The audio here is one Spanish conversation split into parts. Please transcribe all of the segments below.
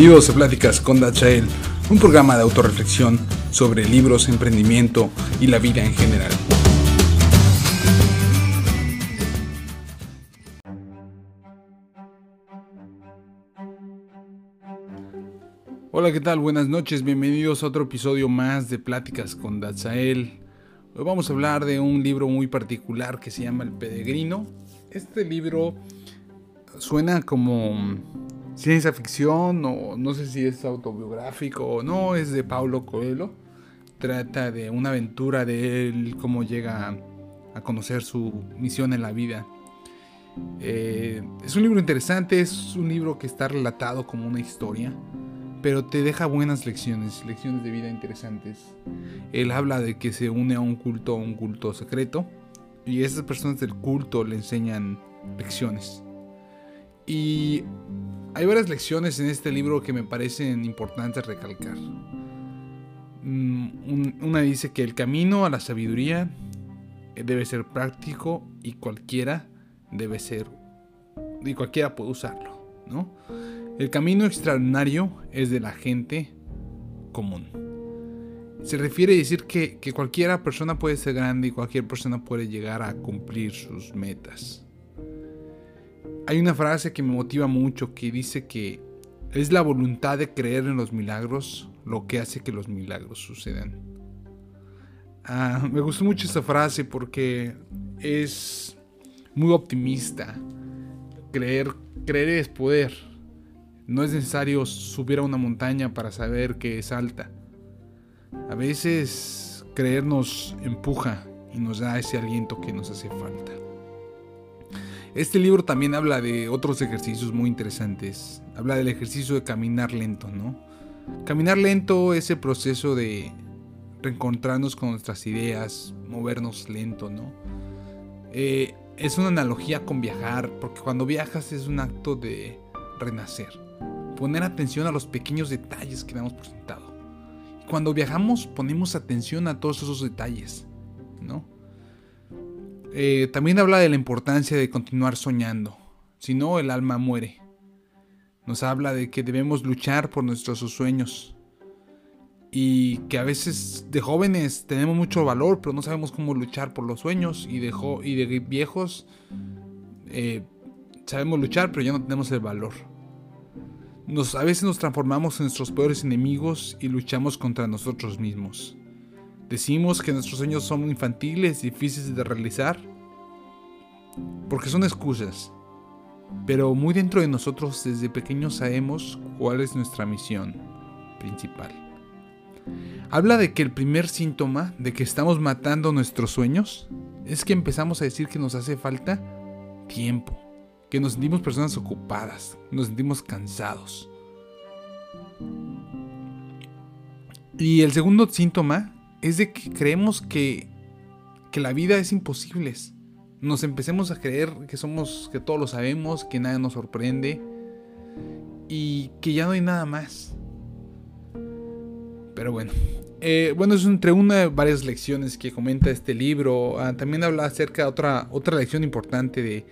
Bienvenidos a Pláticas con Dachael, un programa de autorreflexión sobre libros, emprendimiento y la vida en general. Hola, ¿qué tal? Buenas noches, bienvenidos a otro episodio más de Pláticas con Dachael. Hoy vamos a hablar de un libro muy particular que se llama El Peregrino. Este libro suena como ciencia ficción o no sé si es autobiográfico o no, es de Paulo Coelho. Trata de una aventura de él, cómo llega a conocer su misión en la vida. Eh, es un libro interesante, es un libro que está relatado como una historia, pero te deja buenas lecciones, lecciones de vida interesantes. Él habla de que se une a un culto, a un culto secreto, y esas personas del culto le enseñan lecciones. Y hay varias lecciones en este libro que me parecen importantes recalcar. Mm, una dice que el camino a la sabiduría debe ser práctico y cualquiera debe ser y cualquiera puede usarlo, ¿no? El camino extraordinario es de la gente común. Se refiere a decir que, que cualquiera persona puede ser grande y cualquier persona puede llegar a cumplir sus metas. Hay una frase que me motiva mucho que dice que es la voluntad de creer en los milagros lo que hace que los milagros sucedan. Ah, me gustó mucho esta frase porque es muy optimista. Creer, creer es poder. No es necesario subir a una montaña para saber que es alta. A veces creer nos empuja y nos da ese aliento que nos hace falta. Este libro también habla de otros ejercicios muy interesantes. Habla del ejercicio de caminar lento, ¿no? Caminar lento es el proceso de reencontrarnos con nuestras ideas, movernos lento, ¿no? Eh, es una analogía con viajar, porque cuando viajas es un acto de renacer. Poner atención a los pequeños detalles que damos por sentado. Cuando viajamos ponemos atención a todos esos detalles, ¿no? Eh, también habla de la importancia de continuar soñando, si no el alma muere. Nos habla de que debemos luchar por nuestros sueños y que a veces de jóvenes tenemos mucho valor, pero no sabemos cómo luchar por los sueños y de, viejos eh, sabemos luchar, pero ya no tenemos el valor. Nos, a veces nos transformamos en nuestros peores enemigos y luchamos contra nosotros mismos. Decimos que nuestros sueños son infantiles, difíciles de realizar, porque son excusas. Pero muy dentro de nosotros desde pequeños sabemos cuál es nuestra misión principal. Habla de que el primer síntoma de que estamos matando nuestros sueños es que empezamos a decir que nos hace falta tiempo, que nos sentimos personas ocupadas, nos sentimos cansados. Y el segundo síntoma es de que creemos que, que la vida es imposible. Nos empecemos a creer que somos, que todo lo sabemos, que nada nos sorprende y que ya no hay nada más. Pero bueno, eh, bueno, es entre una de varias lecciones que comenta este libro. Ah, también habla acerca de otra, otra lección importante de,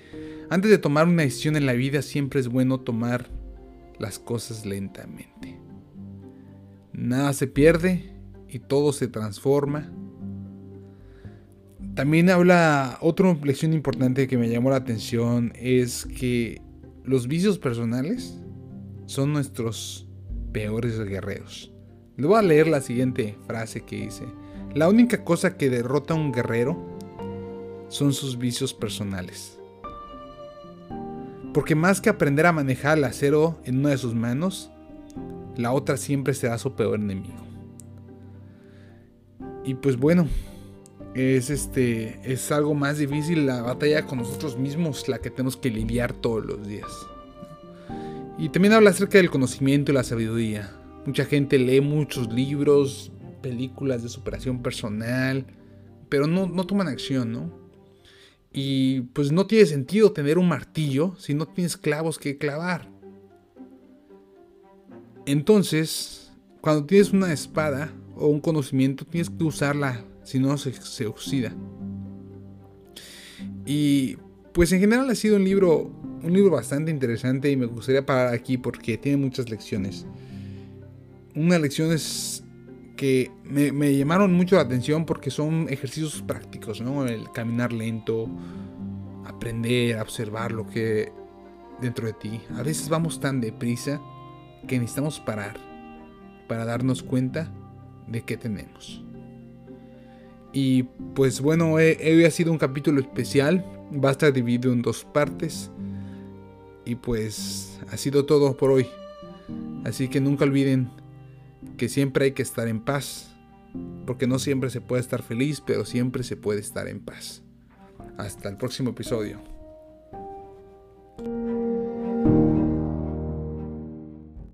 antes de tomar una decisión en la vida, siempre es bueno tomar las cosas lentamente. Nada se pierde, y todo se transforma. También habla, otra lección importante que me llamó la atención es que los vicios personales son nuestros peores guerreros. Le voy a leer la siguiente frase que dice. La única cosa que derrota a un guerrero son sus vicios personales. Porque más que aprender a manejar el acero en una de sus manos, la otra siempre será su peor enemigo. Y pues bueno, es este es algo más difícil la batalla con nosotros mismos, la que tenemos que lidiar todos los días. Y también habla acerca del conocimiento y la sabiduría. Mucha gente lee muchos libros, películas de superación personal, pero no, no toman acción, ¿no? Y pues no tiene sentido tener un martillo si no tienes clavos que clavar. Entonces, cuando tienes una espada, o un conocimiento, tienes que usarla, si no se, oxida. Y pues en general ha sido un libro un libro bastante interesante y me gustaría parar aquí porque tiene muchas lecciones. Unas lecciones que me, llamaron mucho la atención porque son ejercicios prácticos, ¿no? El caminar lento, aprender observar lo que dentro de ti. A veces vamos tan deprisa que necesitamos parar para darnos cuenta de qué tenemos. Y pues bueno, hoy ha sido un capítulo especial, va a estar dividido en dos partes. Y pues ha sido todo por hoy. Así que nunca olviden que siempre hay que estar en paz. Porque no siempre se puede estar feliz, pero siempre se puede estar en paz. Hasta el próximo episodio.